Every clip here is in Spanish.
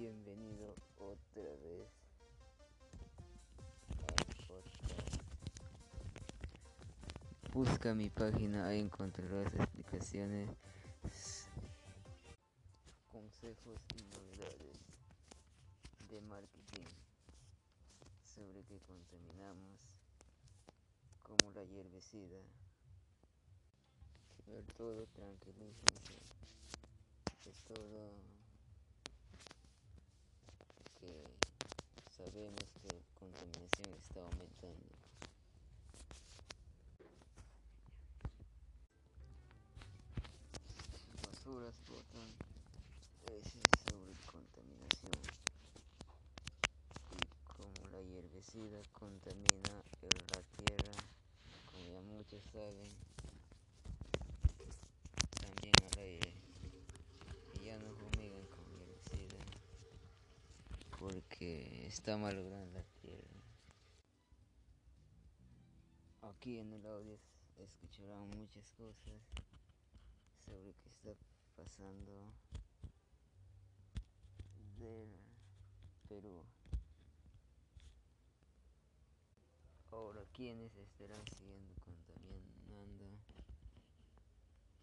Bienvenido otra vez al podcast. Busca mi página, ahí encontrarás explicaciones, consejos y novedades de marketing sobre qué contaminamos, como la hierbicida. Ver todo, tranquilícense. Es todo que sabemos que la contaminación está aumentando. Basuras botan veces sobre contaminación y como la hierbicida contamina la tierra, como ya muchos saben, también al aire y ya no fumigan con herbicida porque está malogrando la tierra. Aquí en el audio escucharán muchas cosas sobre qué está pasando del Perú. Ahora, ¿quiénes estarán siguiendo contaminando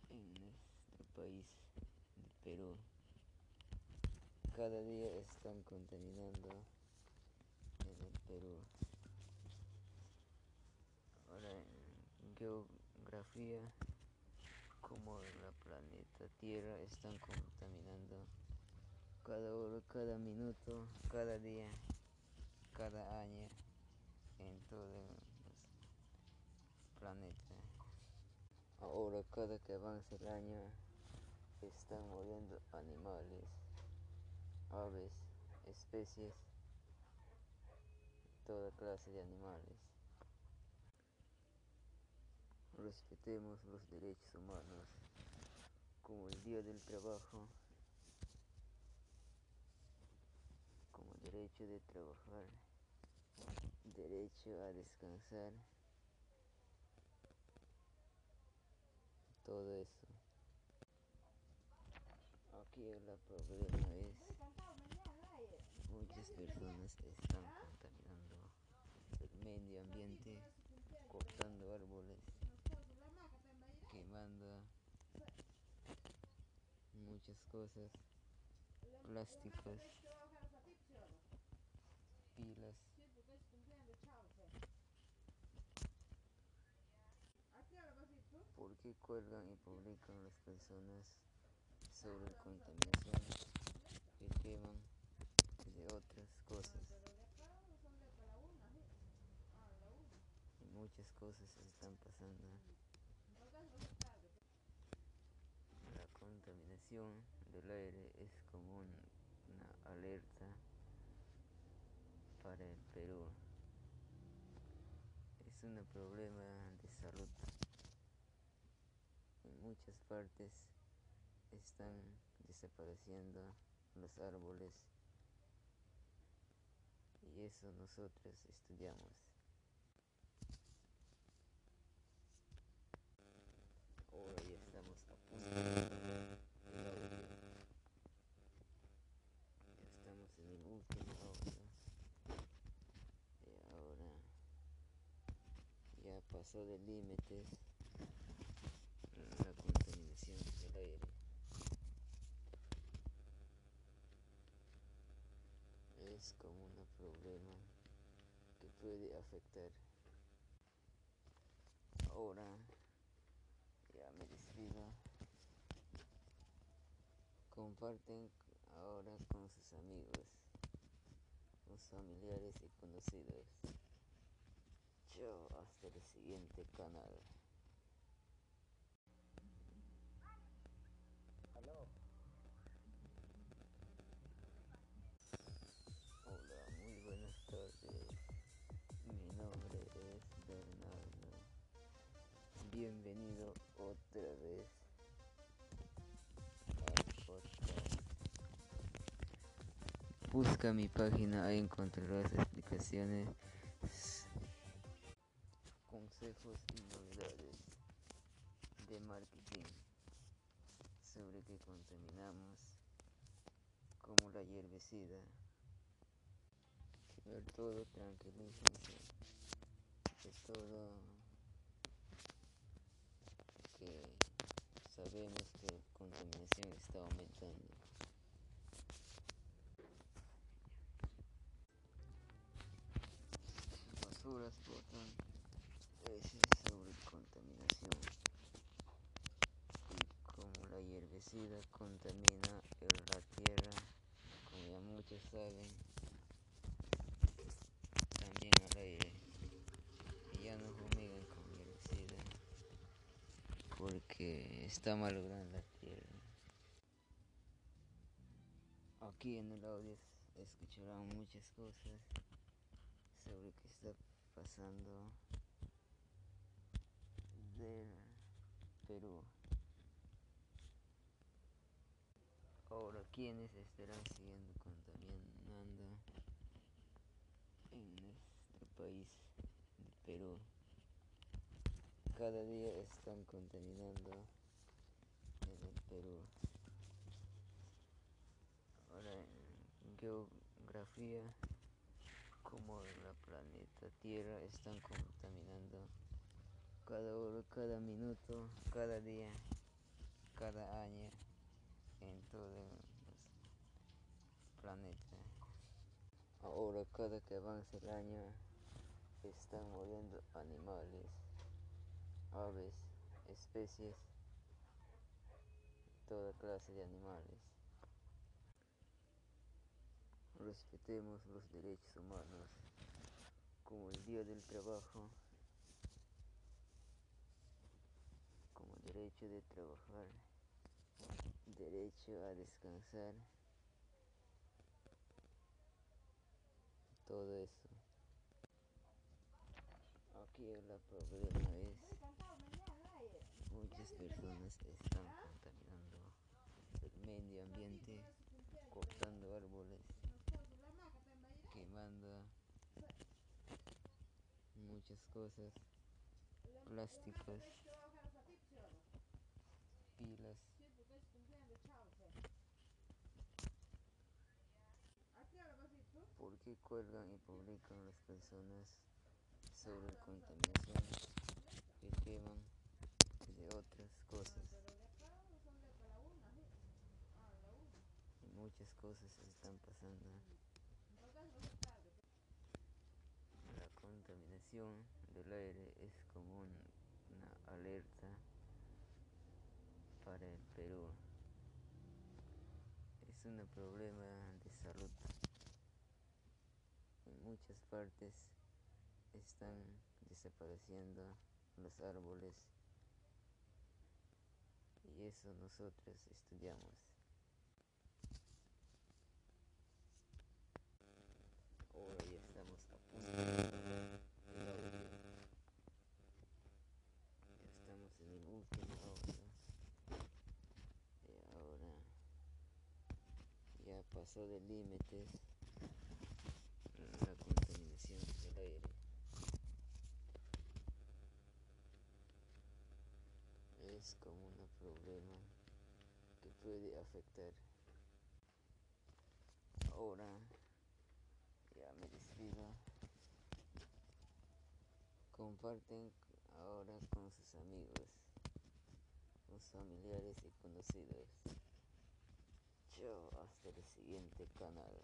en nuestro país de Perú? Cada día están contaminando Perú. Ahora, en geografía, como la planeta Tierra están contaminando cada hora, cada minuto, cada día, cada año en todo el planeta. Ahora cada que avanza el año están muriendo animales, aves, especies, toda clase de animales. Respetemos los derechos humanos como el día del trabajo, como derecho de trabajar derecho a descansar, todo eso. Aquí el problema es muchas personas están contaminando el medio ambiente, cortando árboles, quemando muchas cosas, plásticos, pilas. ¿Por qué cuelgan y publican las personas sobre contaminación que queman de otras cosas? Y muchas cosas están pasando. La contaminación del aire es como una alerta para el Perú. Es un problema de salud en muchas partes están desapareciendo los árboles y eso nosotros estudiamos. Ahora ya estamos a punto de Ya estamos en el último audio. Y ahora ya pasó de límites la contaminación del aire. Es como un problema que puede afectar. Ahora ya me despido. Comparten ahora con sus amigos, sus familiares y conocidos. Hasta el siguiente canal. Hola, muy buenas tardes. Mi nombre es Bernardo. Bienvenido otra vez al podcast. Busca mi página, ahí encontrarás explicaciones, consejos novedades de marketing sobre qué contaminamos como la hierbicida. Ver todo tranquilícense. Es todo que sabemos que la contaminación está aumentando. Basuras botan veces sobre contaminación y como la hierbicida contamina la tierra, como ya muchos saben, también al aire y ya no fumigan con herbicida porque está malogrando la tierra. Aquí en el audio escucharán muchas cosas sobre que está pasando Perú. Ahora, ¿quiénes estarán siguiendo contaminando en nuestro país, de Perú? Cada día están contaminando en el Perú. Ahora, en geografía, como la planeta Tierra están contaminando cada hora, cada minuto, cada día, cada año en todo el planeta. Ahora cada que avanza el año están muriendo animales, aves, especies, toda clase de animales. Respetemos los derechos humanos como el día del trabajo, como derecho de trabajar derecho a descansar, todo eso. Aquí el problema es muchas personas están contaminando el medio ambiente, cortando árboles, quemando muchas cosas, plásticos, pilas. ¿Por qué cuelgan y publican las personas sobre contaminación que queman de otras cosas? Y muchas cosas están pasando. La contaminación del aire es como una alerta para el Perú. Es un problema de salud muchas partes están desapareciendo los árboles y eso nosotros estudiamos. Ahora ya estamos a punto de audio. Ya estamos en el último audio. Y ahora ya pasó de límites Es como un problema que puede afectar. Ahora ya me despido. Comparten ahora con sus amigos, sus familiares y conocidos. Chao, hasta el siguiente canal.